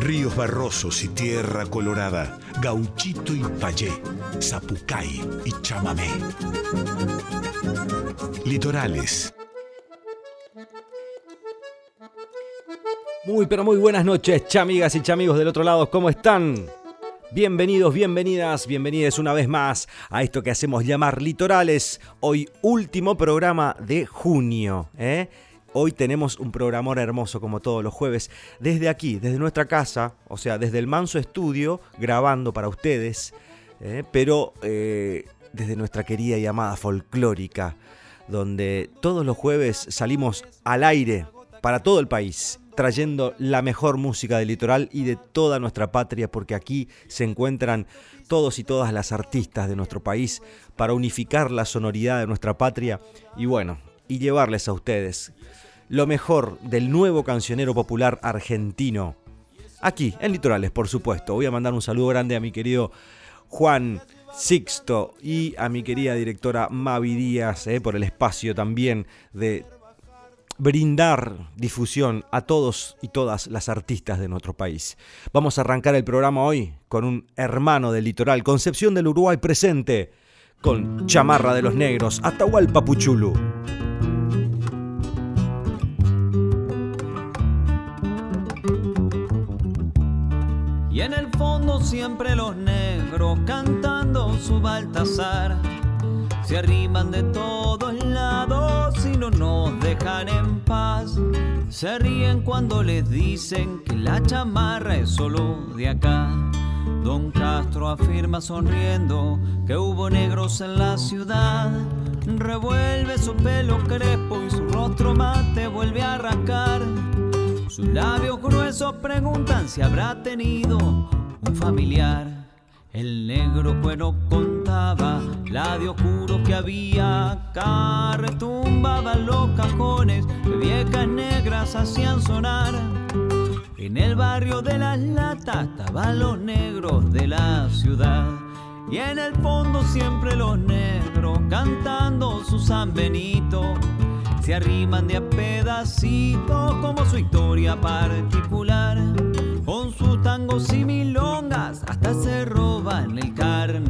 Ríos barrosos y tierra colorada, gauchito y payé, zapucay y chamamé. Litorales. Muy pero muy buenas noches, chamigas y chamigos del otro lado, ¿cómo están? Bienvenidos, bienvenidas, bienvenidas una vez más a esto que hacemos llamar Litorales. Hoy último programa de junio. ¿eh? Hoy tenemos un programón hermoso como todos los jueves, desde aquí, desde nuestra casa, o sea, desde el Manso Estudio, grabando para ustedes, ¿eh? pero eh, desde nuestra querida y amada folclórica, donde todos los jueves salimos al aire para todo el país trayendo la mejor música del litoral y de toda nuestra patria, porque aquí se encuentran todos y todas las artistas de nuestro país para unificar la sonoridad de nuestra patria y bueno, y llevarles a ustedes lo mejor del nuevo cancionero popular argentino. Aquí, en Litorales, por supuesto. Voy a mandar un saludo grande a mi querido Juan Sixto y a mi querida directora Mavi Díaz eh, por el espacio también de brindar difusión a todos y todas las artistas de nuestro país. Vamos a arrancar el programa hoy con un hermano del litoral, Concepción del Uruguay presente, con Chamarra de los Negros, Atahualpa Puchulu. Y en el fondo siempre los negros cantando su Baltasar se arriman de todos lados y no nos dejan en paz. Se ríen cuando les dicen que la chamarra es solo de acá. Don Castro afirma sonriendo que hubo negros en la ciudad. Revuelve su pelo crespo y su rostro mate vuelve a arrancar. Sus labios gruesos preguntan si habrá tenido un familiar. El negro cuero la de oscuro que había acá. Retumbaban los cajones viejas negras hacían sonar. En el barrio de las latas estaban los negros de la ciudad. Y en el fondo siempre los negros cantando su San Benito. Se arriman de a pedacitos como su historia particular con sus tangos y milongas hasta se roban el carnaval.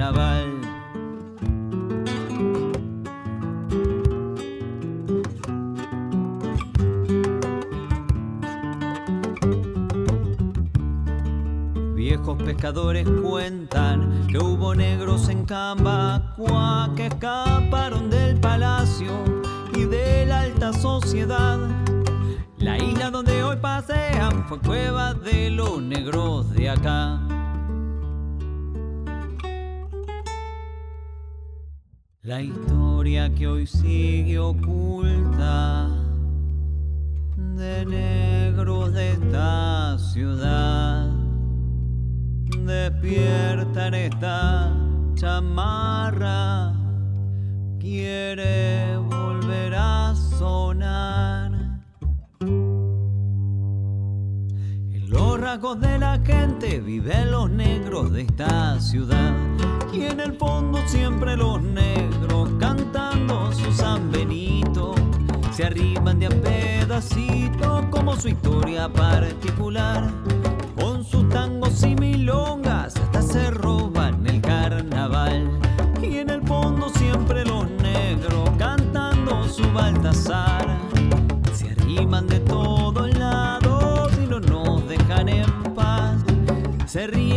Viejos pescadores cuentan que hubo negros en Cambacua que escaparon del palacio y de la alta sociedad la isla donde hoy pasean fue cueva de los negros de acá. La historia que hoy sigue oculta de negros de esta ciudad despierta en esta chamarra quiere volver a sonar. los rasgos de la gente viven los negros de esta ciudad. Y en el fondo siempre los negros cantando su San Benito. Se arriban de a pedacito como su historia particular. Tangos y milongas hasta se roban el carnaval. Y en el fondo siempre los negros cantando su Baltasar. Se arriman de todos lados en paz. Se ríen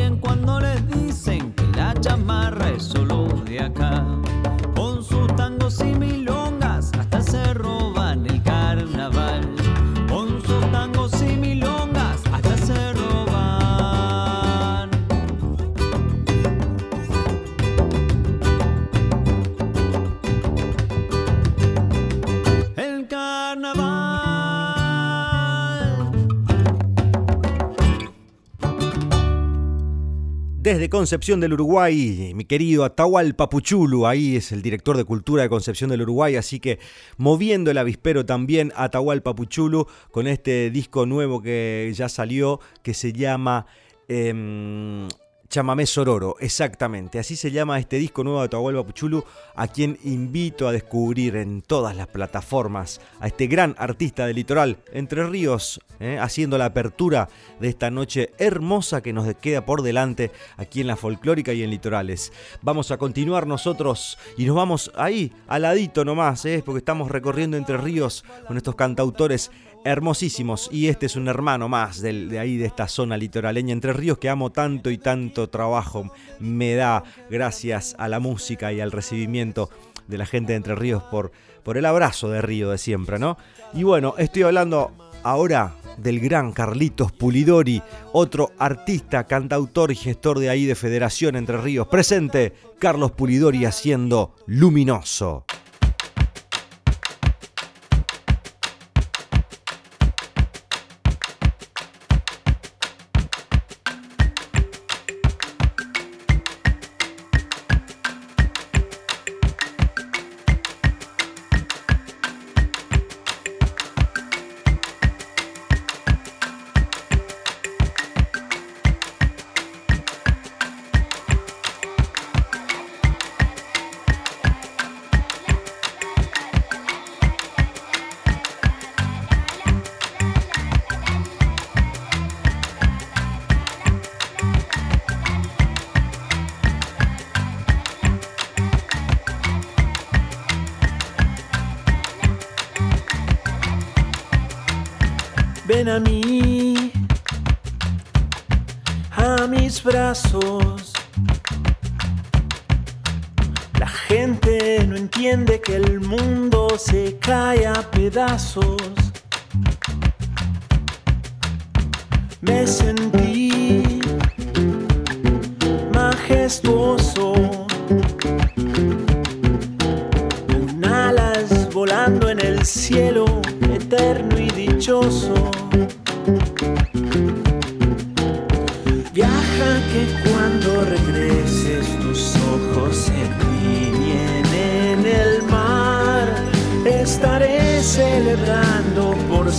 Concepción del Uruguay, mi querido Atahualpa Puchulu, ahí es el director de cultura de Concepción del Uruguay, así que moviendo el avispero también Atahualpa Puchulu con este disco nuevo que ya salió, que se llama em, Chamamé Sororo, exactamente. Así se llama este disco nuevo de Tahualba Puchulu, a quien invito a descubrir en todas las plataformas a este gran artista del litoral, Entre Ríos, ¿eh? haciendo la apertura de esta noche hermosa que nos queda por delante aquí en la folclórica y en litorales. Vamos a continuar nosotros y nos vamos ahí, al ladito nomás, ¿eh? porque estamos recorriendo Entre Ríos con estos cantautores hermosísimos y este es un hermano más de ahí de esta zona litoraleña Entre Ríos que amo tanto y tanto trabajo me da gracias a la música y al recibimiento de la gente de Entre Ríos por, por el abrazo de Río de siempre, ¿no? Y bueno, estoy hablando ahora del gran Carlitos Pulidori, otro artista, cantautor y gestor de ahí de Federación Entre Ríos. Presente, Carlos Pulidori haciendo Luminoso.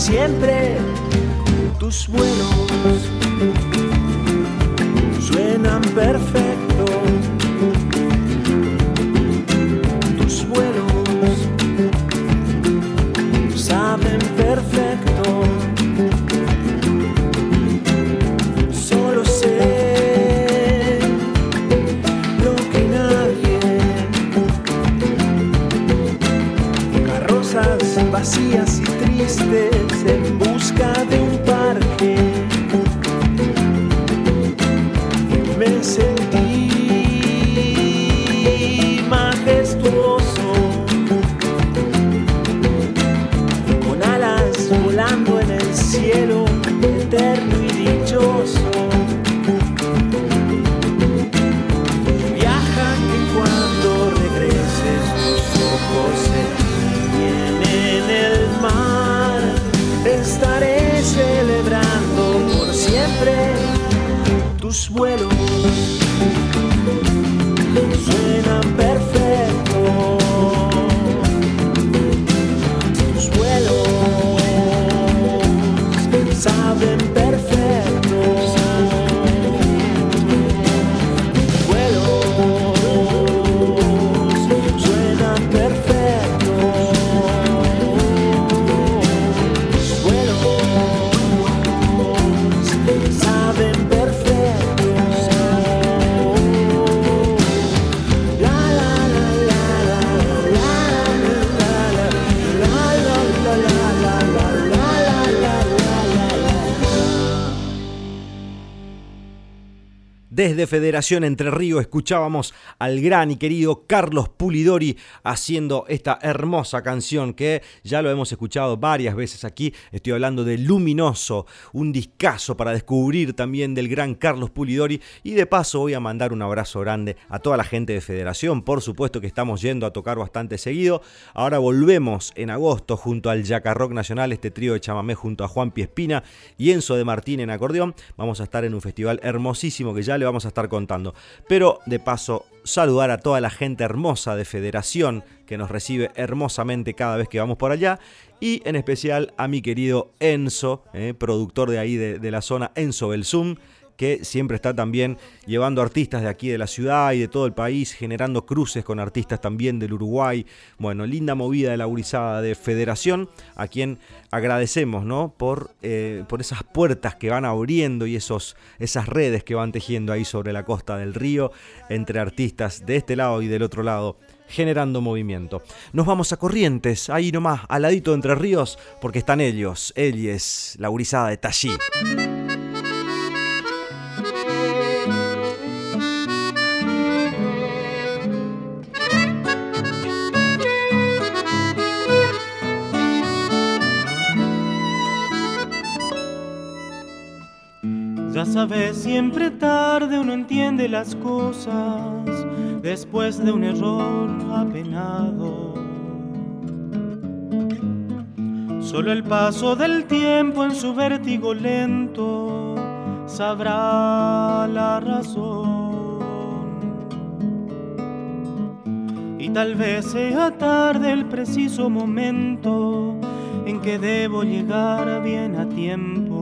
Siempre tus vuelos suenan perfectos Desde Federación Entre Ríos escuchábamos al gran y querido Carlos Pulidori haciendo esta hermosa canción que ya lo hemos escuchado varias veces aquí. Estoy hablando de Luminoso, un discazo para descubrir también del gran Carlos Pulidori. Y de paso voy a mandar un abrazo grande a toda la gente de Federación. Por supuesto que estamos yendo a tocar bastante seguido. Ahora volvemos en agosto junto al Rock Nacional, este trío de chamamé junto a Juan Piespina y Enzo de Martín en acordeón. Vamos a estar en un festival hermosísimo que ya le vamos a estar contando. Pero de paso, saludar a toda la gente hermosa de Federación que nos recibe hermosamente cada vez que vamos por allá. Y en especial a mi querido Enzo, eh, productor de ahí de, la zona, Enzo Belzum que siempre está también llevando artistas de aquí de la ciudad y de todo el país, generando cruces con artistas también del Uruguay. Bueno, linda movida de la gurizada de Federación, a quien agradecemos ¿no? por, eh, por esas puertas que van abriendo y esos, esas redes que van tejiendo ahí sobre la costa del río entre artistas de este lado y del otro lado generando movimiento. Nos vamos a Corrientes, ahí nomás, al ladito de Entre Ríos, porque están ellos, ellos, la gurizada de Tallí. Sabes, siempre tarde uno entiende las cosas después de un error apenado. Solo el paso del tiempo en su vértigo lento sabrá la razón. Y tal vez sea tarde el preciso momento en que debo llegar bien a tiempo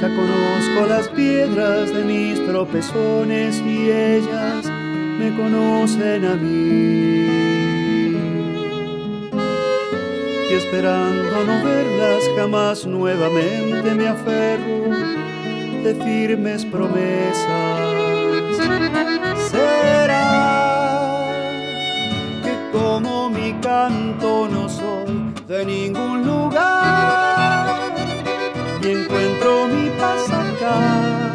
Ya conozco las piedras de mis tropezones y ellas me conocen a mí. Y esperando no verlas jamás nuevamente me aferro de firmes promesas. Será que como mi canto no soy de ningún lugar y encuentro mi paz acá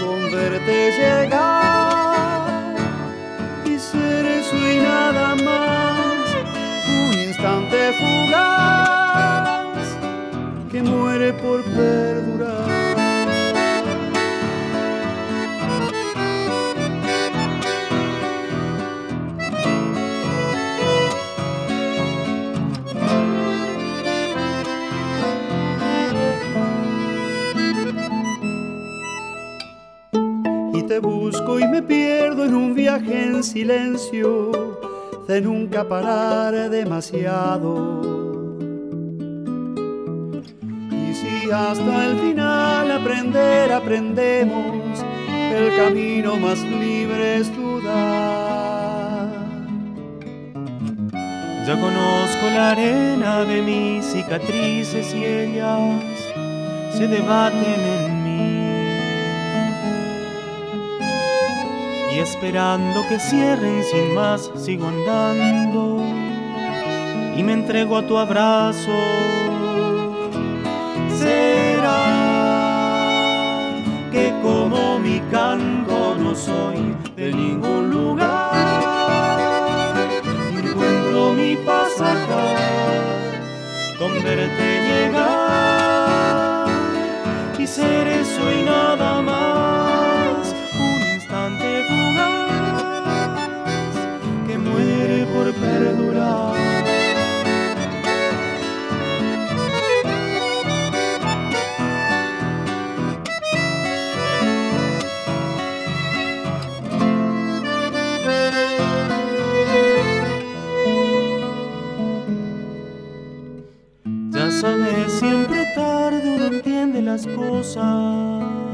con verte llegar y ser eso nada más un instante fugaz que muere por perdurar. Busco y me pierdo en un viaje en silencio de nunca parar demasiado. Y si hasta el final aprender aprendemos, el camino más libre es dudar. Ya conozco la arena de mis cicatrices y ellas se debaten en y esperando que cierren sin más sigo andando y me entrego a tu abrazo. Será que como mi canto no soy de ningún lugar, encuentro mi paz acá con verte llegar y ser eso y nada más Ya sabes, siempre tarde uno entiende las cosas.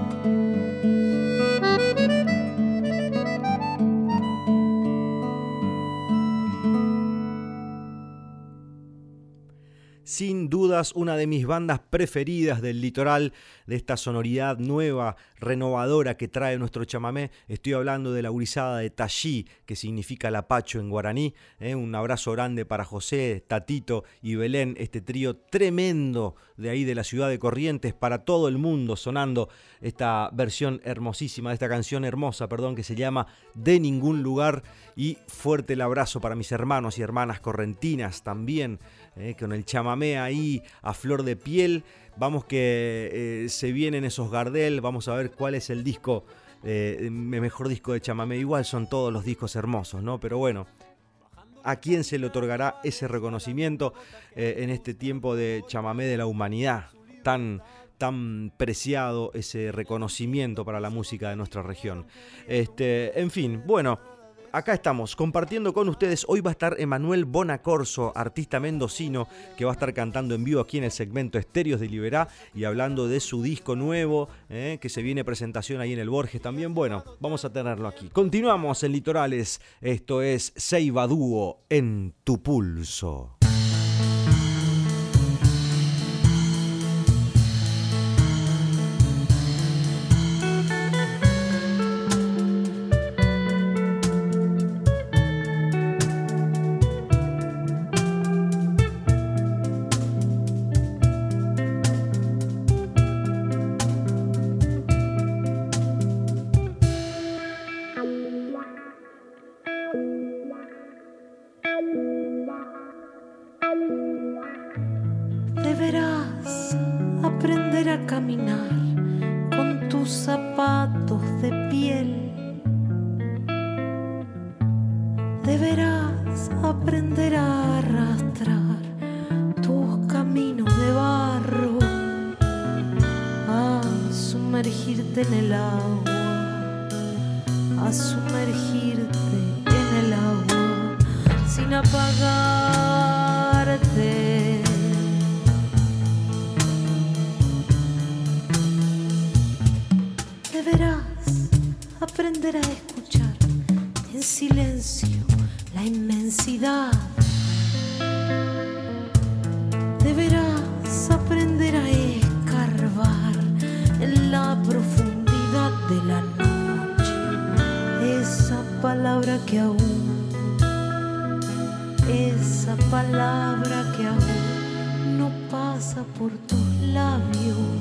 Sin dudas una de mis bandas preferidas del litoral, de esta sonoridad nueva, renovadora que trae nuestro chamamé. Estoy hablando de la gurizada de Tallí, que significa lapacho en guaraní. ¿eh? Un abrazo grande para José, Tatito y Belén, este trío tremendo de ahí de la ciudad de Corrientes, para todo el mundo sonando esta versión hermosísima, de esta canción hermosa, perdón, que se llama De ningún lugar. Y fuerte el abrazo para mis hermanos y hermanas correntinas también eh, con el chamamé ahí a flor de piel. Vamos que eh, se vienen esos Gardel, vamos a ver cuál es el disco, eh, mejor disco de chamamé. Igual son todos los discos hermosos, ¿no? Pero bueno, ¿a quién se le otorgará ese reconocimiento en este tiempo de chamamé de la humanidad? Tan, tan preciado ese reconocimiento para la música de nuestra región. Este, en fin, bueno acá estamos compartiendo con ustedes. Hoy va a estar Emanuel Bonacorso, artista mendocino, que va a estar cantando en vivo aquí en el segmento Estéreos de Liberá y hablando de su disco nuevo, eh, que se viene presentación ahí en el Borges también. Bueno, vamos a tenerlo aquí. Continuamos en Litorales. Esto es Seiba Dúo en tu pulso. el agua, a sumergirte en el agua sin apagarte. Deberás aprender a escuchar en silencio la inmensidad palabra que aún, esa palabra que aún no pasa por tus labios.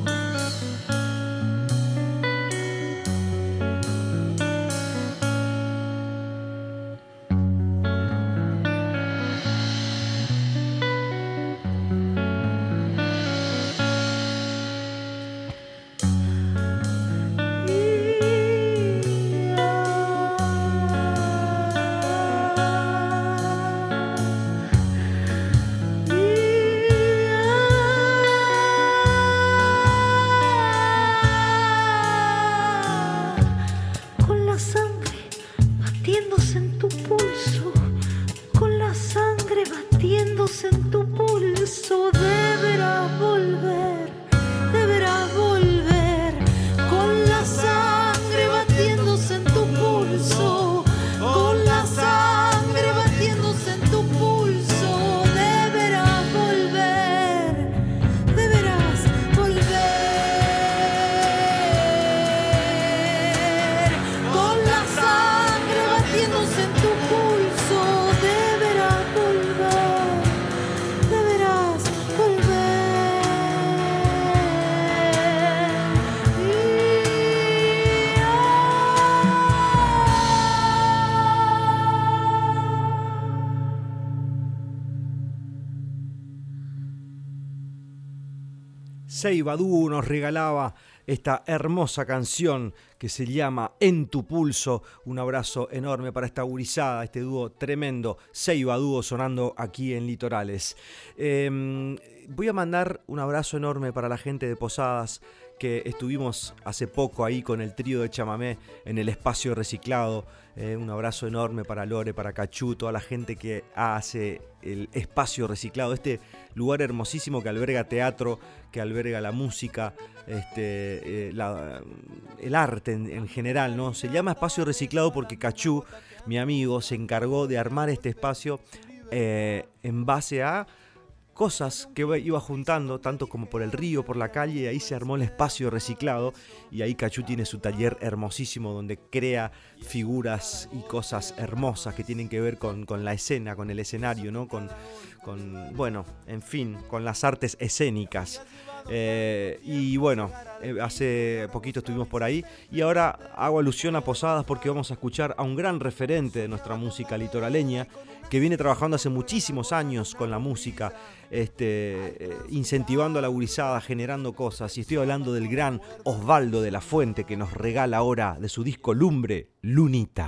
Seibadú nos regalaba esta hermosa canción que se llama En tu pulso. Un abrazo enorme para esta gurizada, este dúo tremendo, Seiba sonando aquí en Litorales. Em, voy a mandar un abrazo enorme para la gente de Posadas que estuvimos hace poco ahí con el trío de chamamé en el espacio reciclado. Eh, un abrazo enorme para Lore, para Cachú, toda la gente que hace el espacio reciclado, este lugar hermosísimo que alberga teatro, que alberga la música, este, eh, el arte en, general, ¿no? Se llama espacio reciclado porque Cachú, mi amigo, se encargó de armar este espacio eh, en base a cosas que iba juntando, tanto como por el río, por la calle, y ahí se armó el espacio reciclado, y ahí Cachú tiene su taller hermosísimo donde crea figuras y cosas hermosas que tienen que ver con, la escena, con el escenario, ¿no? Con, con, bueno, en fin, con las artes escénicas. Eh, y bueno, eh, hace poquito estuvimos por ahí y ahora hago alusión a Posadas porque vamos a escuchar a un gran referente de nuestra música litoraleña que viene trabajando hace muchísimos años con la música este, eh, incentivando a la gurizada, generando cosas. Y estoy hablando del gran Osvaldo de la Fuente que nos regala ahora de su disco Lumbre, Lunita.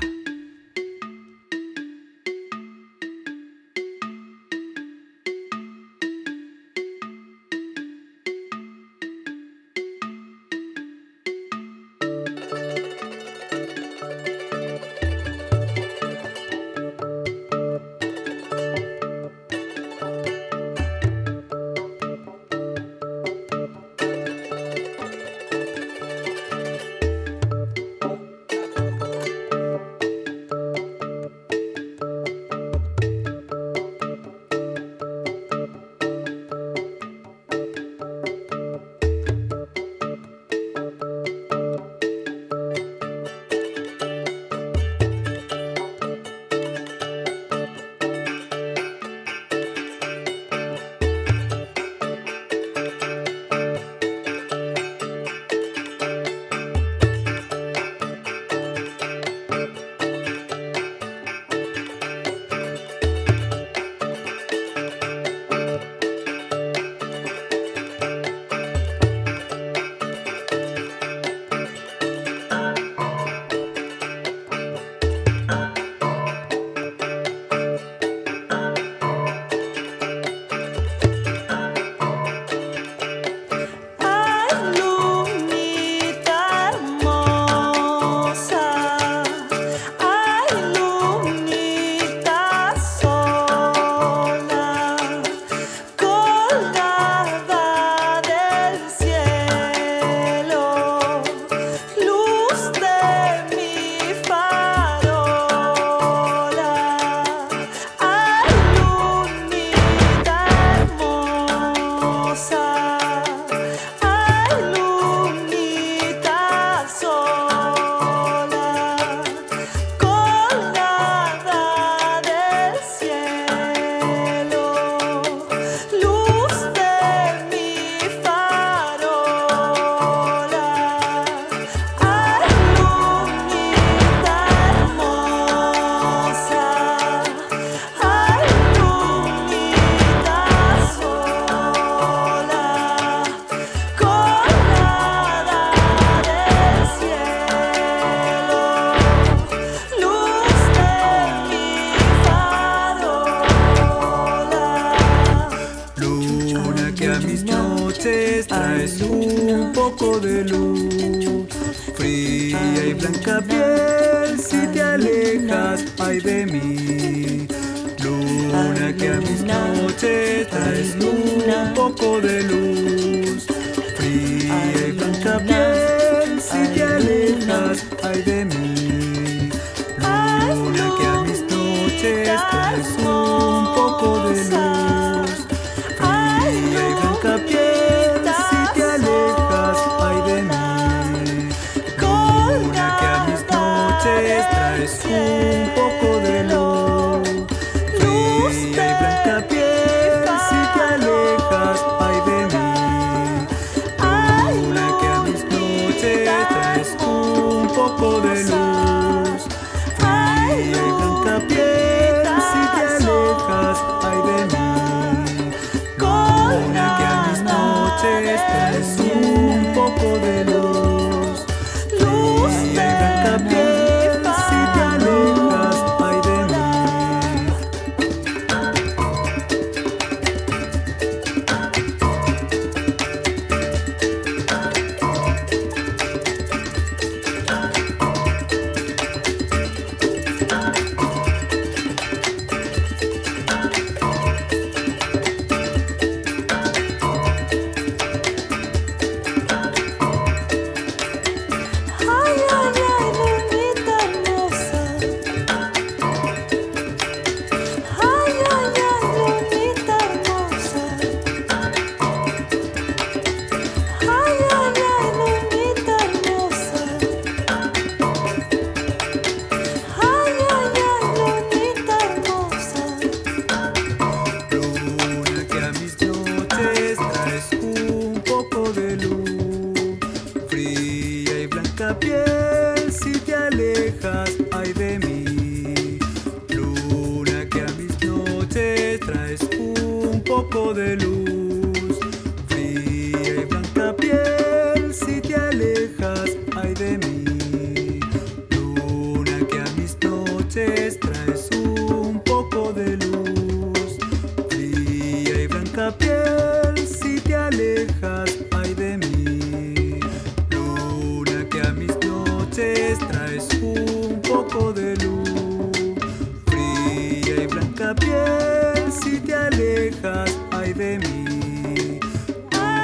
Blanca piel, si te alejas, ay de mí.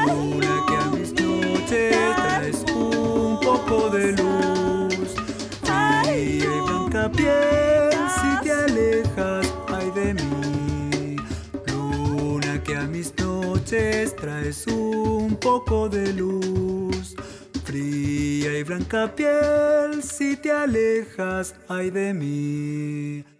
Luna que a mis noches traes un poco de luz. Fría y blanca piel, si te alejas, ay de mí. Luna que a mis noches traes un poco de luz. Fría y blanca piel, si te alejas, ay de mí.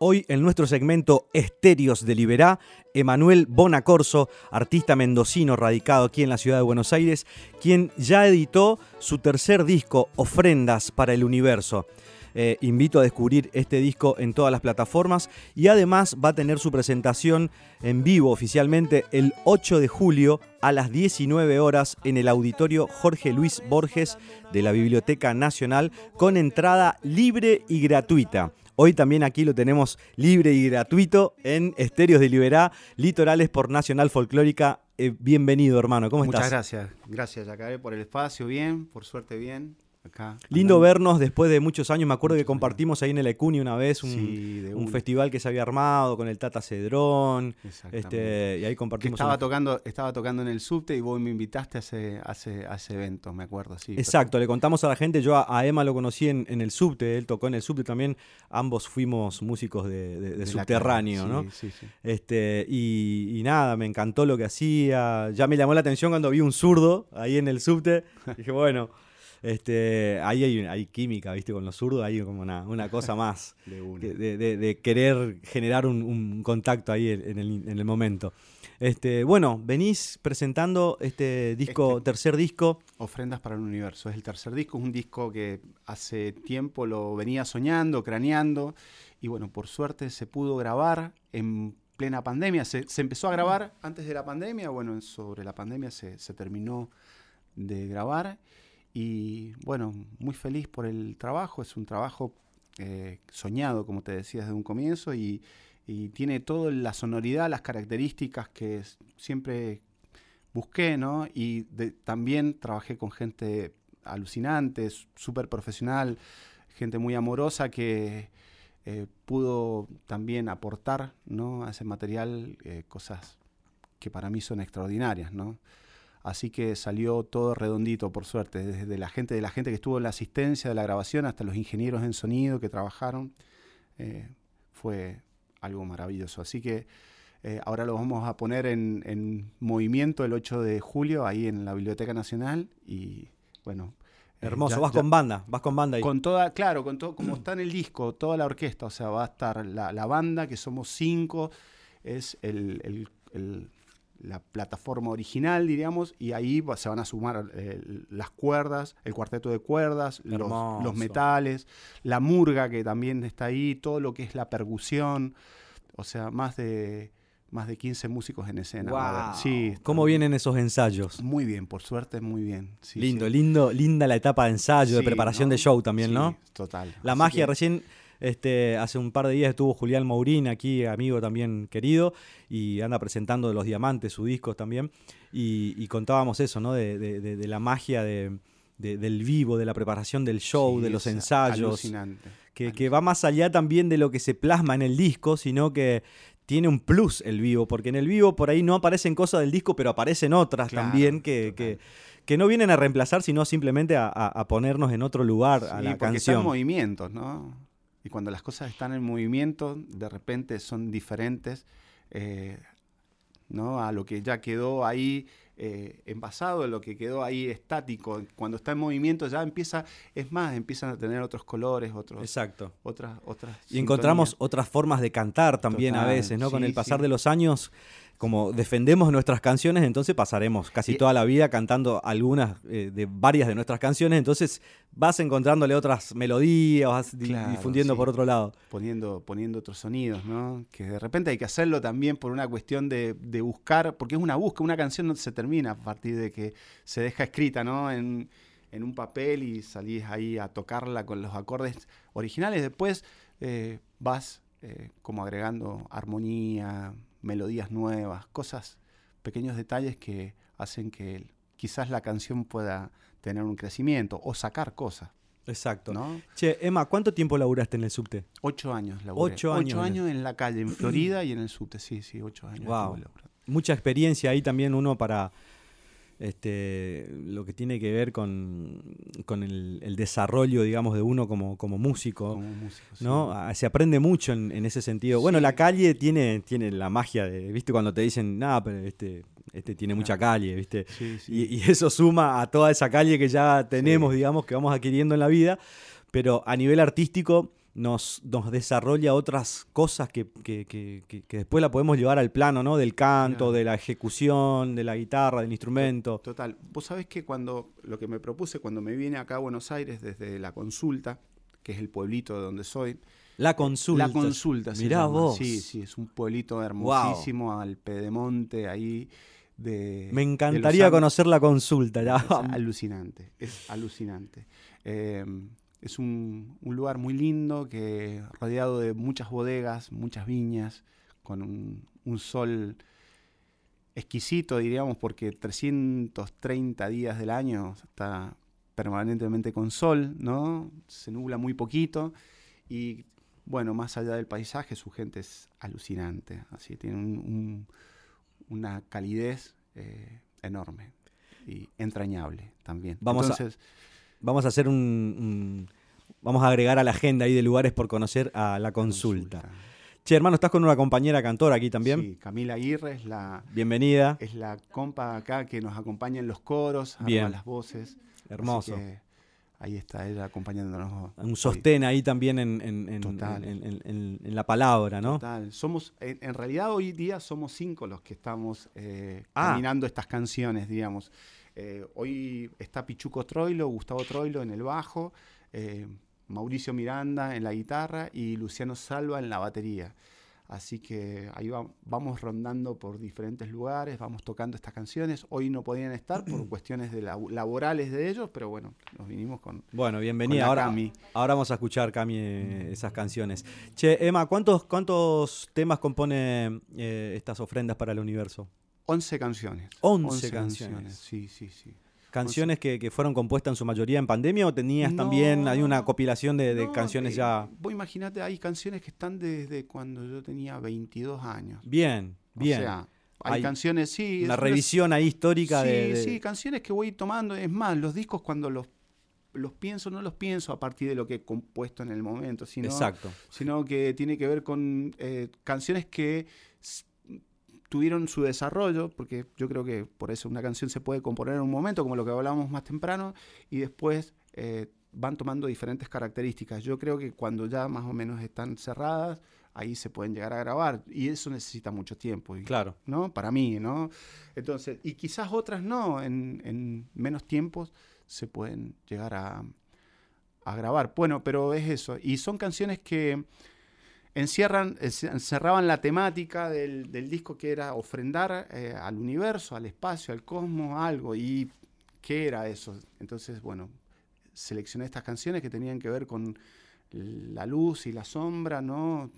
Hoy en nuestro segmento Estéreos de Liberá, Emanuel Bonacorso, artista mendocino radicado aquí en la ciudad de Buenos Aires, quien ya editó su tercer disco, Ofrendas para el Universo. Eh, invito a descubrir este disco en todas las plataformas y además va a tener su presentación en vivo oficialmente el 8 de julio a las 19 horas en el auditorio Jorge Luis Borges de la Biblioteca Nacional con entrada libre y gratuita. Hoy también aquí lo tenemos libre y gratuito en Estéreos de Liberá, Litorales por Nacional Folclórica. Eh, bienvenido, hermano. ¿Cómo Muchas estás? gracias, gracias Yacaré por el espacio, bien, por suerte bien. Acá. Lindo andando. vernos después de muchos años. Me acuerdo que años. compartimos ahí en el Ecuni una vez un, Sí, festival que se había armado con el Tata Cedrón. Este, y ahí Que compartimos. estaba una- tocando, estaba tocando en el subte y vos me invitaste a ese, a ese, a ese evento, me acuerdo, sí. Exacto, le contamos a la gente. Yo a, a Emma lo conocí en, en el subte, él tocó en el subte también. Ambos fuimos músicos de, de- de De la subterráneo, ¿no? Sí, sí, sí. Este, y, y nada, me encantó lo que hacía. Ya me llamó la atención cuando vi un zurdo ahí en el subte. Dije, bueno, este, ahí hay, hay química, ¿viste? Con los zurdos hay como una, una cosa más. De de, de- de querer generar un, un contacto ahí en en el, en el momento. Este, bueno, venís presentando este disco, Este- tercer disco. Ofrendas para el Universo. Es el tercer disco, es un disco que hace tiempo lo venía soñando, craneando, y bueno, por suerte se pudo grabar en plena pandemia. Se, se empezó a grabar antes de la pandemia, bueno, sobre la pandemia se, se terminó de grabar, y bueno, muy feliz por el trabajo, es un trabajo eh, soñado, como te decía desde un comienzo, y, y tiene toda la sonoridad, las características que siempre busqué, ¿no? Y también trabajé con gente alucinante, súper profesional, gente muy amorosa que eh, pudo también aportar, ¿no? A ese material eh, cosas que para mí son extraordinarias, ¿no? Así que salió todo redondito, por suerte, desde la gente, de la gente que estuvo en la asistencia de la grabación hasta los ingenieros en sonido que trabajaron. eh, fue algo maravilloso. Así que eh, ahora lo vamos a poner en, en movimiento el 8 de julio ahí en la Biblioteca Nacional y bueno. eh, Hermoso, ya- vas ya- con banda, vas con banda ahí. con toda, claro, con todo, como está en el disco, toda la orquesta, o sea, va a estar la, la banda, que somos cinco, es el, el- el- la plataforma original, diríamos, y ahí se van a sumar eh, las cuerdas, el cuarteto de cuerdas, los, metales, la murga que también está ahí, todo lo que es la percusión, o sea, más de, más de 15 músicos en escena. Guau. Sí, ¿Cómo vienen esos ensayos? Muy bien, por suerte, muy bien. Sí, lindo, sí. lindo, linda la etapa de ensayo, de preparación ¿no? de show también, ¿no? Total. La Así magia, que- recién este, hace un par de días estuvo Julián Maurín aquí, amigo también querido, y anda presentando Los Diamantes, su disco también, y, y contábamos eso, ¿no? De, de- de- de la magia de- de- del vivo, de la preparación del show, Sí, de los ensayos, Alucinante. que, que va más allá también de lo que se plasma en el disco, sino que tiene un plus el vivo, porque en el vivo por ahí no aparecen cosas del disco, pero aparecen otras Claro, también que, que, que no vienen a reemplazar, sino simplemente a, a- a ponernos en otro lugar a la porque canción. movimientos, ¿no? Y cuando las cosas están en movimiento, de repente son diferentes, eh, ¿no? A lo que ya quedó ahí eh, envasado, lo que quedó ahí estático. Cuando está en movimiento ya empieza, es más, empiezan a tener otros colores, otros, Exacto. otras, otras. Y encontramos otras formas de cantar también a veces, ¿no? Con el pasar sí. de los años, como defendemos nuestras canciones, entonces pasaremos casi toda la vida cantando algunas eh, de varias de nuestras canciones, entonces vas encontrándole otras melodías, vas Claro, difundiendo sí. por otro lado. poniendo, poniendo otros sonidos, ¿no? Que de repente hay que hacerlo también por una cuestión de, de buscar, porque es una búsqueda, una canción no se termina a partir de que se deja escrita, ¿no? En, en un papel y salís ahí a tocarla con los acordes originales. Después eh, vas eh, como agregando armonía, melodías nuevas, cosas, pequeños detalles que hacen que quizás la canción pueda tener un crecimiento o sacar cosas, Exacto. ¿no? Che, Emma, ¿cuánto tiempo laburaste en el subte? Ocho años laburé. Ocho años el- años en la calle, en Florida y en el subte, sí, sí, ocho años. Laburando. Mucha experiencia ahí también uno para este, lo que tiene que ver con, con el, el desarrollo, digamos, de uno como, como músico. Como músico, sí. ¿no? Ah, Se aprende mucho en, en ese sentido. Bueno, la calle tiene, tiene la magia de, ¿viste? Cuando te dicen, nada, pero este, este tiene mucha calle, ¿viste? Sí. Y, y eso suma a toda esa calle que ya tenemos, digamos, que vamos adquiriendo en la vida. Pero a nivel artístico nos, nos desarrolla otras cosas que, que- que- que- después la podemos llevar al plano, ¿no? Del canto, Claro. de la ejecución, de la guitarra, del instrumento. Total. Vos sabés que cuando lo que me propuse cuando me vine acá a Buenos Aires desde la consulta, que es el pueblito de donde soy. La consulta. La consulta, se Mirá llama. vos. Sí, sí, es un pueblito hermosísimo al pedemonte ahí de. Me encantaría conocer la consulta. Ya. Es alucinante, es alucinante. Eh, es un, un lugar muy lindo, que rodeado de muchas bodegas, muchas viñas, con un, un sol exquisito, diríamos, porque 330 días del año está permanentemente con sol, ¿no? Se nubla muy poquito y, bueno, más allá del paisaje, su gente es alucinante, así, tiene un- un- una calidez eh, enorme y entrañable también. Vamos a- Entonces, Vamos a hacer un, un- Vamos a agregar a la agenda ahí de lugares por conocer a la consulta. Che, hermano, estás con una compañera cantora aquí también. Sí, Camila Aguirre es la, Bienvenida. es la compa acá que nos acompaña en los coros, arma Bien. las voces. Así Hermoso. que ahí está ella acompañándonos. Un sostén ahí también en, en- en- Total. la palabra, ¿no? Total. Somos, en, en realidad hoy día somos cinco los que estamos eh, Ah. caminando estas canciones, digamos. Eh, hoy está Pichuco Troilo, Gustavo Troilo en el bajo, eh, Mauricio Miranda en la guitarra y Luciano Salva en la batería. Así que ahí va- vamos rondando por diferentes lugares, vamos tocando estas canciones. Hoy no podían estar por cuestiones de laborales de ellos, pero bueno, nos vinimos con... Bueno, bienvenida. Con Ahora, Cami. ahora vamos a escuchar, Cami, eh, esas canciones. Che, Emma, ¿cuántos, cuántos temas compone eh, estas ofrendas para el universo? 11 canciones. 11 canciones. Sí, sí, sí. ¿Canciones que, que fueron compuestas en su mayoría en pandemia o tenías también, hay una compilación de, de No, canciones eh, ya... Vos imaginate, hay canciones que están desde cuando yo tenía 22 años. Bien, bien. O sea, hay, Hay canciones, sí. una es revisión ahí histórica sí, de, de- Sí, canciones que voy tomando. Es más, los discos cuando los, los pienso, no los pienso a partir de lo que he compuesto en el momento, sino, Exacto. sino que tiene que ver con eh, canciones que tuvieron su desarrollo, porque yo creo que por eso una canción se puede componer en un momento, como lo que hablábamos más temprano, y después eh, van tomando diferentes características. Yo creo que cuando ya más o menos están cerradas, ahí se pueden llegar a grabar, y eso necesita mucho tiempo. y- Claro. ¿no? Para mí, ¿no? Entonces, y quizás otras no, en, en menos tiempos se pueden llegar a, a grabar. Bueno, pero es eso. Y son canciones que encierran, enci- encerraban la temática del, del disco que era ofrendar eh, al universo, al espacio, al cosmos, algo. ¿Y qué era eso? Entonces, bueno, seleccioné estas canciones que tenían que ver con la luz y la sombra, ¿no?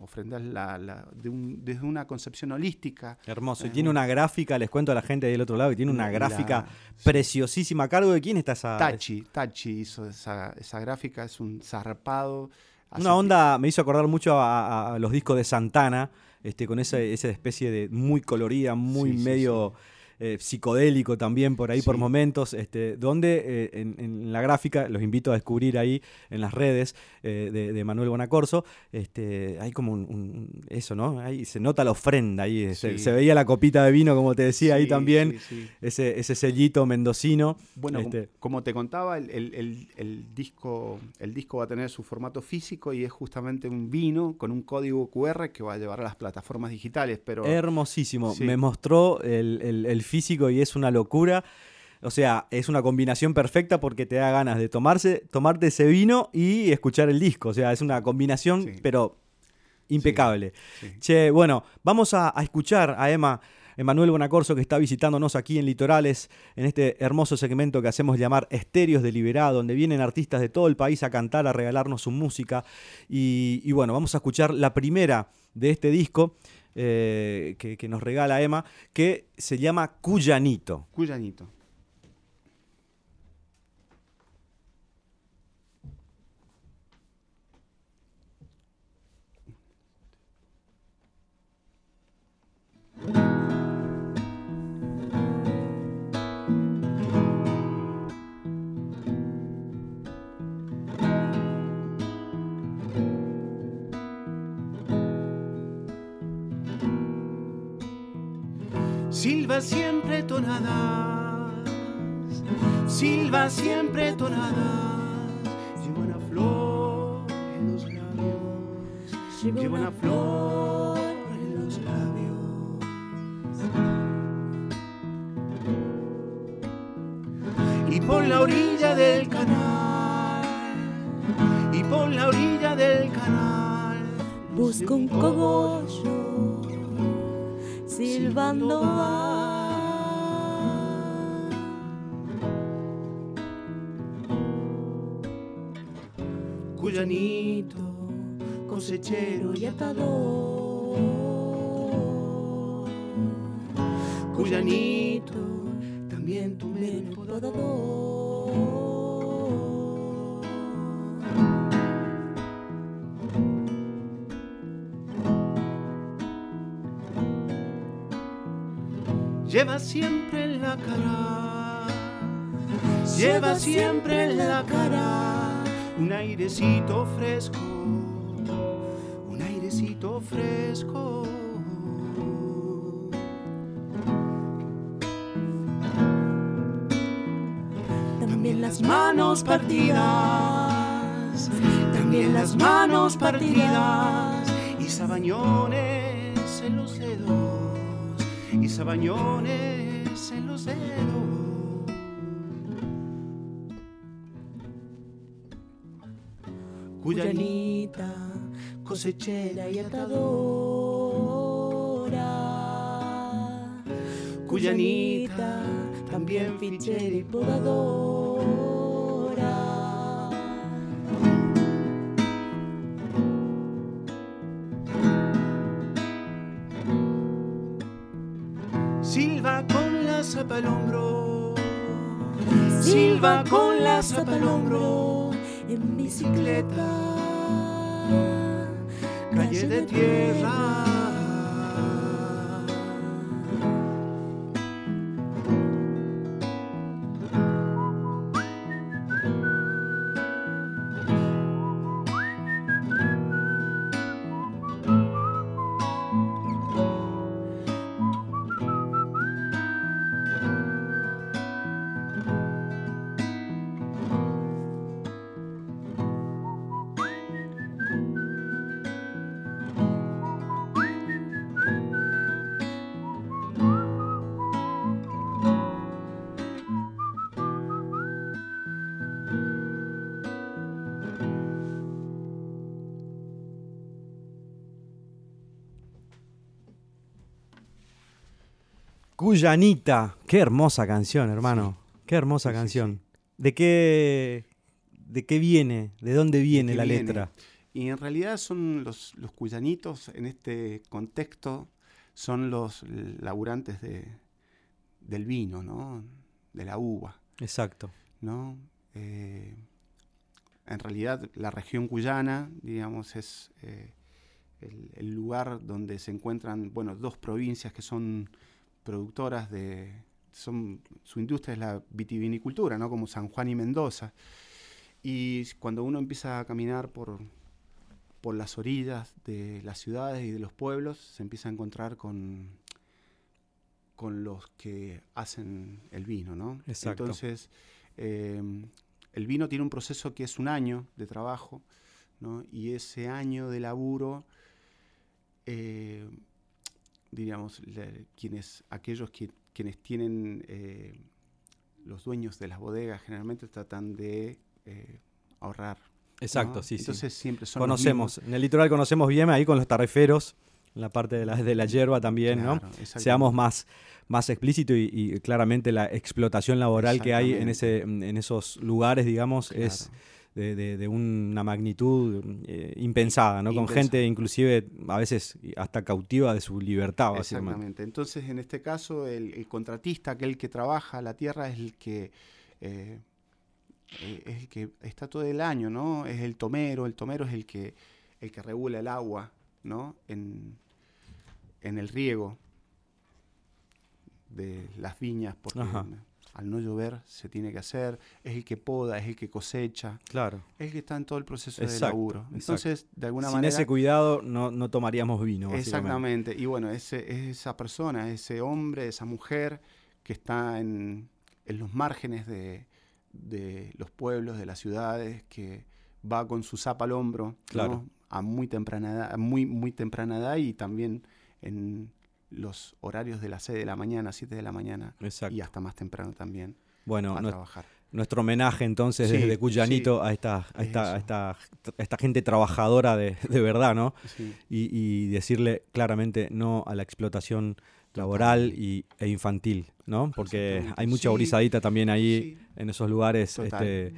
Ofrendar la, la- de un- desde una concepción holística. Hermoso. Y Eh, tiene una gráfica, les cuento a la gente del otro lado, que tiene una gráfica sí. preciosísima. ¿A cargo de quién está esa? Tachi, Tachi hizo esa, esa gráfica, es un zarpado. Una onda, me hizo acordar mucho a, los discos de Santana, este, con esa, esa especie de muy colorida, muy Sí, sí, medio eh, psicodélico también por ahí por momentos, este, donde eh, en, en la gráfica, los invito a descubrir ahí en las redes eh, de, de Manuel Bonacorso, este, hay como un, un- eso, ¿no? Ahí se nota la ofrenda ahí, se, Sí. se veía la copita de vino, como te decía ahí también. Ese, ese sellito mendocino. Bueno, com- este, como te contaba, el, el- el- el disco, el disco va a tener su formato físico y es justamente un vino con un código QR que va a llevar a las plataformas digitales. Pero Hermosísimo. Sí. Me mostró el, el- el físico y es una locura. O sea, es una combinación perfecta porque te da ganas de tomarse, tomarte ese vino y escuchar el disco. O sea, es una combinación, Sí. pero impecable. sí. Che, bueno, vamos a, a escuchar a Emma. Emanuel Bonacorso, que está visitándonos aquí en Litorales, en este hermoso segmento que hacemos llamar Estéreos de Liberá, donde vienen artistas de todo el país a cantar, a regalarnos su música. Y, y bueno, vamos a escuchar la primera de este disco eh, que, que nos regala Emma, que se llama Cuyanito. Cuyanito. Silva siempre tonadas, silva siempre tonadas, lleva una flor en los labios, lleva una flor en los labios. Y por la orilla del canal, y por la orilla del canal, Busco un cogollo silbando va. Cuyanito, cosechero y atador. Cuyanito, también tu mero podador. Lleva siempre en la cara, lleva siempre en la cara un airecito fresco, un airecito fresco. También las manos partidas, también las manos partidas y sabañones y sabañones en los dedos. Cuyanita, cosechera y atadora. Cuyanita, también fichera y podadora. Silva con la zapa al hombro. Silva con la zapa al hombro. En bicicleta. Calle de tierra. Cuyanita. Qué hermosa canción, hermano. Qué hermosa Sí, sí, canción. ¿De qué, ¿De qué viene? ¿De dónde viene la viene? letra? Y en realidad son los, los cuyanitos en este contexto, son los laburantes de, del vino, ¿no? De la uva, Exacto. ¿no? Eh, en realidad la región cuyana, digamos, es eh, el, el lugar donde se encuentran, bueno, dos provincias que son productoras de, son, su industria es la vitivinicultura, ¿no? Como San Juan y Mendoza. Y cuando uno empieza a caminar por, por las orillas de las ciudades y de los pueblos, se empieza a encontrar con, con los que hacen el vino, ¿no? Exacto. Entonces, eh, el vino tiene un proceso que es un año de trabajo, ¿no? Y ese año de laburo, eh, diríamos, le- quienes, aquellos que, quienes tienen eh, los dueños de las bodegas generalmente tratan de eh, ahorrar. Exacto, ¿no? sí, sí. Entonces siempre son los Conocemos. En el litoral conocemos bien ahí con los tarreferos, en la parte de la, de la hierba también. ¿no? Seamos más, más explícitos y, y claramente la explotación laboral que hay en, ese, en esos lugares, digamos, es. De, de- de una magnitud eh, impensada, ¿no? Con gente inclusive a veces hasta cautiva de su libertad, básicamente. Exactamente. Entonces, en este caso, el, el contratista, aquel que trabaja la tierra, es el que eh, eh, es el que está todo el año, ¿no? Es el tomero. El tomero es el que el que regula el agua, ¿no? En, en el riego de las viñas, porque Ajá. Al no llover se tiene que hacer. Es el que poda, es el que cosecha, Claro. es el que está en todo el proceso Exacto, de laburo. exacto. Entonces, de alguna Sin manera ese cuidado no, no tomaríamos vino. Exactamente. Y bueno, ese, es esa persona, ese hombre, esa mujer que está en, en los márgenes de, de los pueblos, de las ciudades, que va con su zapa al hombro, ¿no? Claro. a muy temprana edad, a muy, muy temprana edad y también en los horarios de las 6 de la mañana, 7 de la mañana Exacto. y hasta más temprano también Bueno, a no- trabajar. nuestro homenaje entonces Sí, desde Cuyanito sí, a, esta, a, es esta, a, esta, a esta gente trabajadora de, de verdad, ¿no? Sí. Y, y decirle claramente no a la explotación laboral y, e infantil, ¿no? Porque hay mucha Sí, brisadita también ahí en esos lugares Total. este,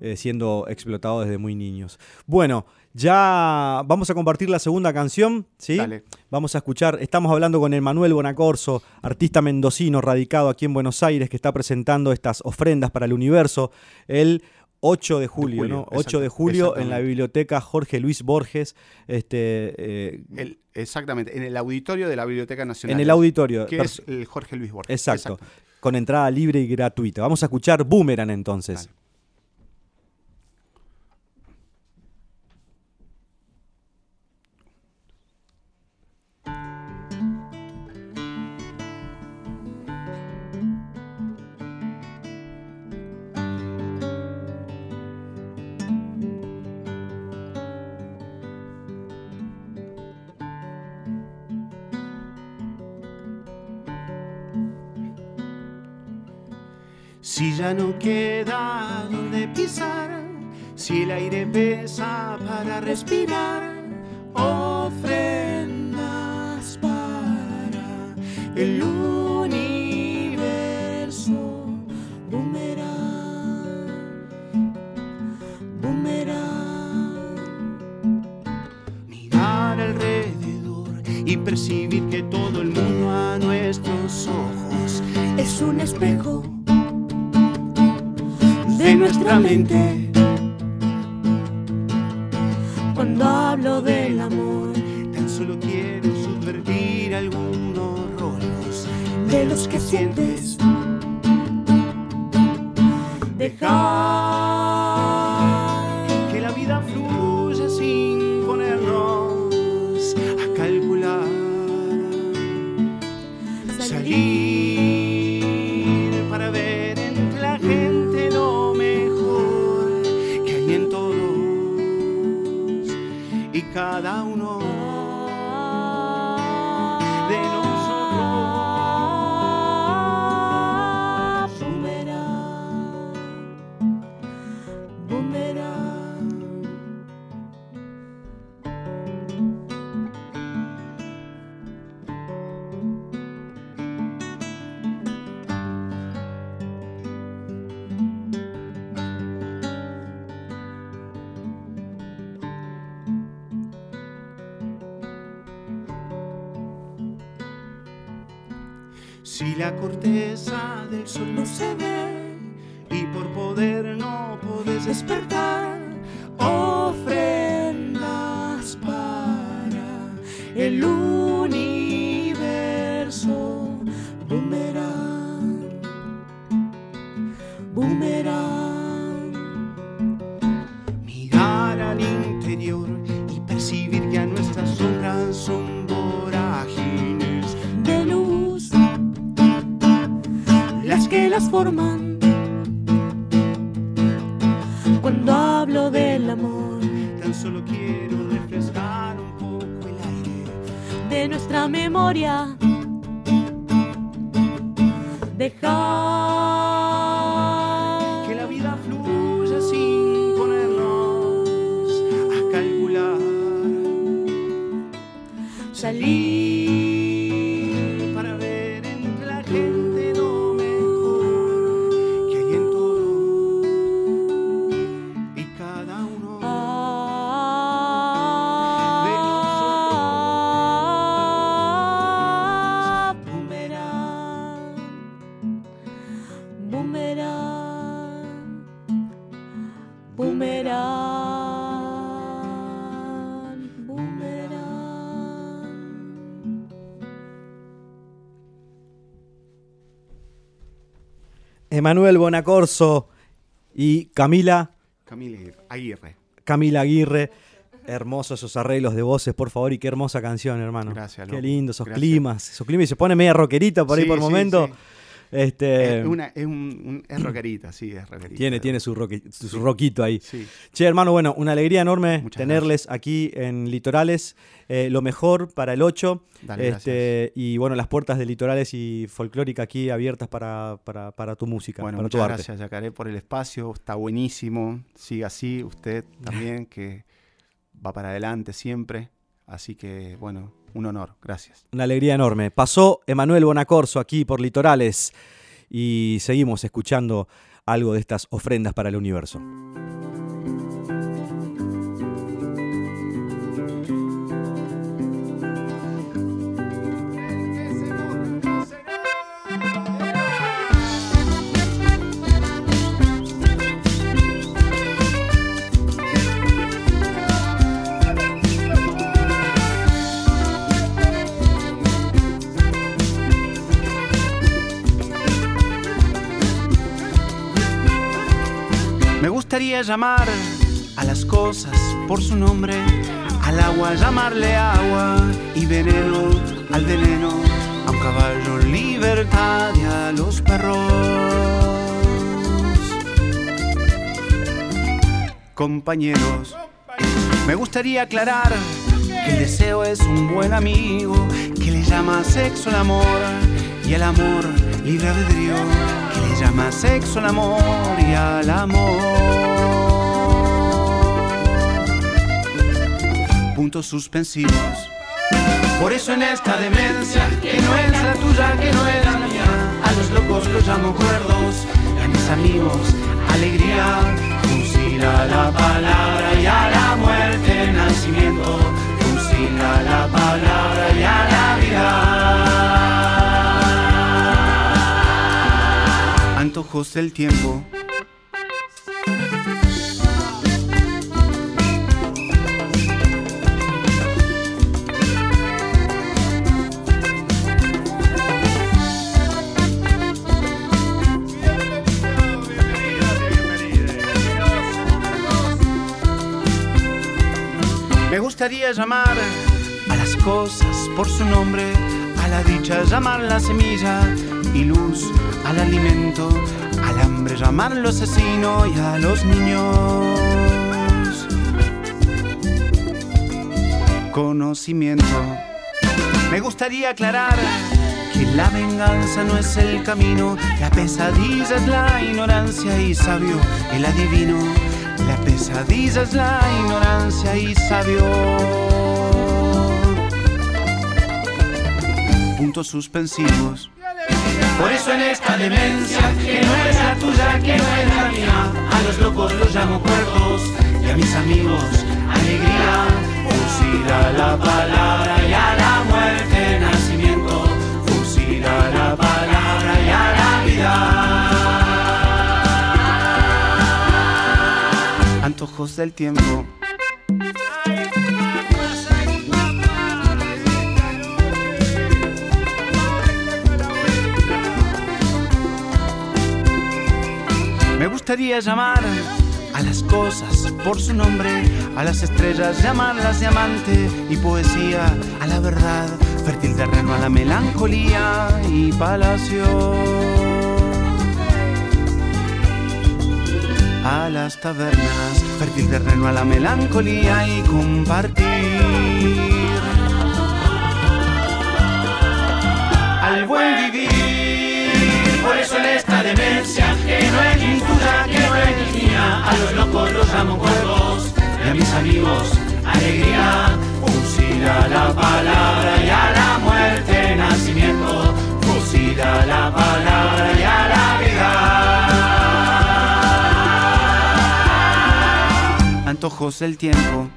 eh, siendo explotados desde muy niños. Bueno, ya vamos a compartir la segunda canción, ¿sí? Dale. Vamos a escuchar, estamos hablando con Emanuel Bonacorso, artista mendocino radicado aquí en Buenos Aires, que está presentando estas ofrendas para el universo el 8 de julio, julio, ¿no? 8 de julio en la biblioteca Jorge Luis Borges, este, eh, El- exactamente, en el auditorio de la Biblioteca Nacional. en el auditorio. Que es el Jorge Luis Borges. Exacto, con entrada libre y gratuita. Vamos a escuchar Boomerang entonces. Dale. Si ya no queda donde pisar, si el aire pesa para respirar, ofrendas para el universo. Boomerang, boomerang. Mirar alrededor y percibir que todo el mundo a nuestros ojos es un espejo de nuestra mente. Cuando hablo del amor, Tan solo quiero subvertir algunos roles de los que sientes. Dejar Emanuel Bonacorso y Camila, Camila Aguirre. Camila Aguirre. Hermosos esos arreglos de voces, por favor, y qué hermosa canción, hermano. Gracias, Qué lindo, esos Gracias. climas, esos climas, y se pone media rockerita por ahí Sí, por sí, momento. sí. Este, Es, una, es, un, un- es rockerita, sí, es rockerita. tiene, tiene su, roque- su roquito ahí. Sí. Che, hermano, bueno, una alegría enorme Muchas tenerles aquí en Litorales. Eh, lo mejor para el 8. Dale, este, y bueno, las puertas de Litorales y Folclórica aquí abiertas para, para, para tu música, Bueno, para tu muchas arte. gracias, Yacaré, por el espacio. Está buenísimo. Siga así. Usted también, que va para adelante siempre. Así que, bueno, un honor. Gracias. Una alegría enorme. Pasó Emanuel Bonacorso aquí por Litorales y seguimos escuchando algo de estas ofrendas para el universo. Llamar a las cosas por su nombre, al agua llamarle agua y veneno al veneno, a un caballo libertad y a los perros. Compañeros, me gustaría aclarar que el deseo es un buen amigo que le llama sexo al amor y al amor libre albedrío que le llama sexo al amor y al amor. Puntos suspensivos. Por eso en esta demencia, que no es la tuya, que no es la mía, a los locos los llamo cuerdos, y a mis amigos alegría. Fusila la palabra y a la muerte nacimiento, fusila la palabra y a la vida. Antojos del tiempo. Gustaría llamar a las cosas por su nombre, a la dicha llamar la semilla y luz al alimento, al hambre llamarlo asesino y a los niños conocimiento. Me gustaría aclarar que la venganza no es el camino, la pesadilla es la ignorancia y sabio el adivino. La pesadilla es la ignorancia y sabio. Puntos suspensivos. Por eso en esta demencia, que no es la tuya, que no es la mía, a los locos los llamo cuerdos y a mis amigos alegría. Fusila la palabra y a la Del tiempo. Me gustaría llamar a las cosas por su nombre, a las estrellas llamarlas diamante y poesía a la verdad, fértil terreno a la melancolía y palacio. A las tabernas, fértil terreno a la melancolía y compartir. Al buen vivir, por eso en esta demencia, que no es ni tuya, que no es ni mía, a los locos los llamo cuervos y a mis amigos alegría. Fusila la palabra y a la muerte nacimiento, fusila la palabra y a la vida. Antojos del tiempo.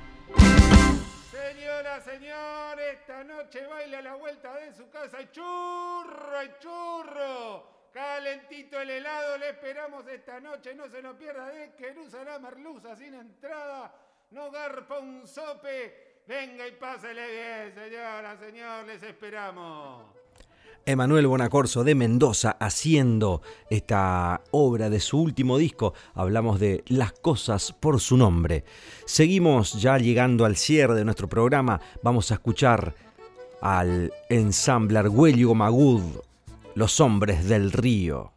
Señora, señor, esta noche baila la vuelta de su casa churro, churro. Calentito el helado, le esperamos esta noche, no se nos pierda de Querúsala Merluza sin entrada, no garpa un sope. Venga y pásele bien, señora, señor, les esperamos. Emanuel Bonacorso de Mendoza haciendo esta obra de su último disco. Hablamos de Las cosas por su nombre. Seguimos ya llegando al cierre de nuestro programa. Vamos a escuchar al ensamble Argüello Magud, Los hombres del río.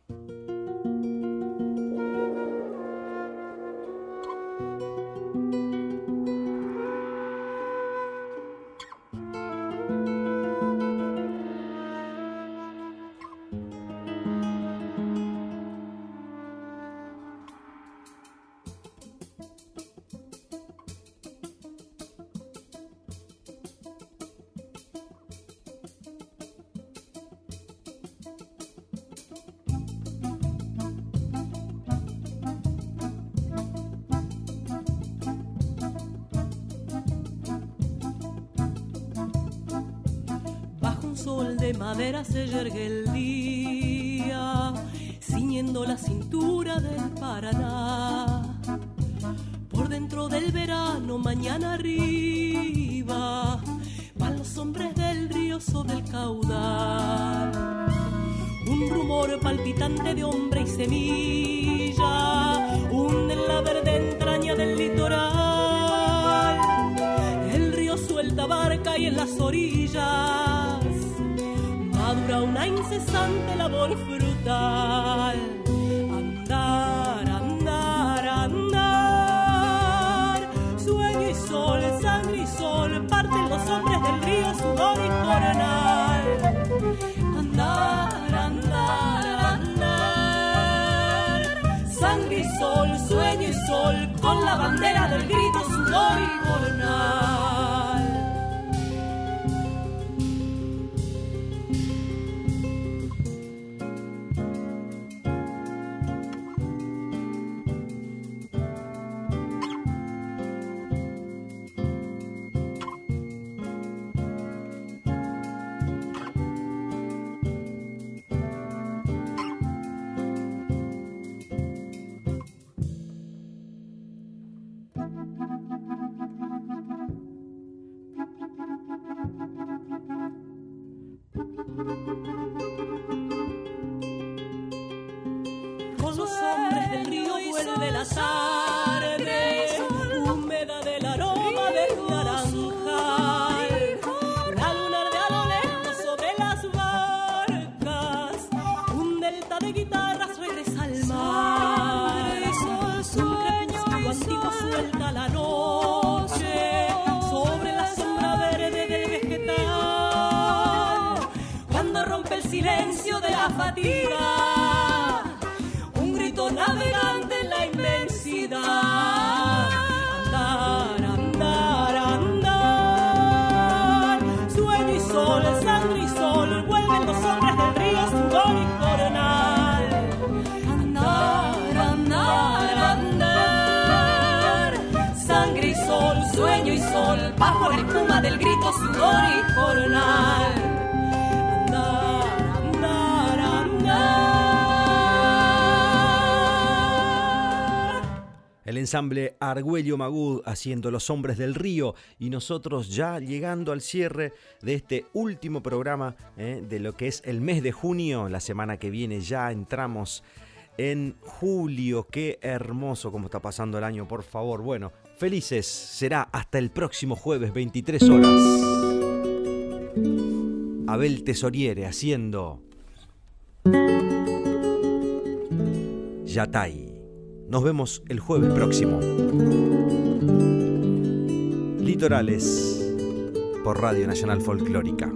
El ensamble Argüello Magud haciendo Los Hombres del Río y nosotros ya llegando al cierre de este último programa eh, de lo que es el mes de junio. La semana que viene ya entramos en julio. Qué hermoso como está pasando el año, por favor. Bueno, felices. Será hasta el próximo jueves, 23 horas. Abel Tesoriere haciendo Yatay. Nos vemos el jueves próximo. Litorales por Radio Nacional Folclórica.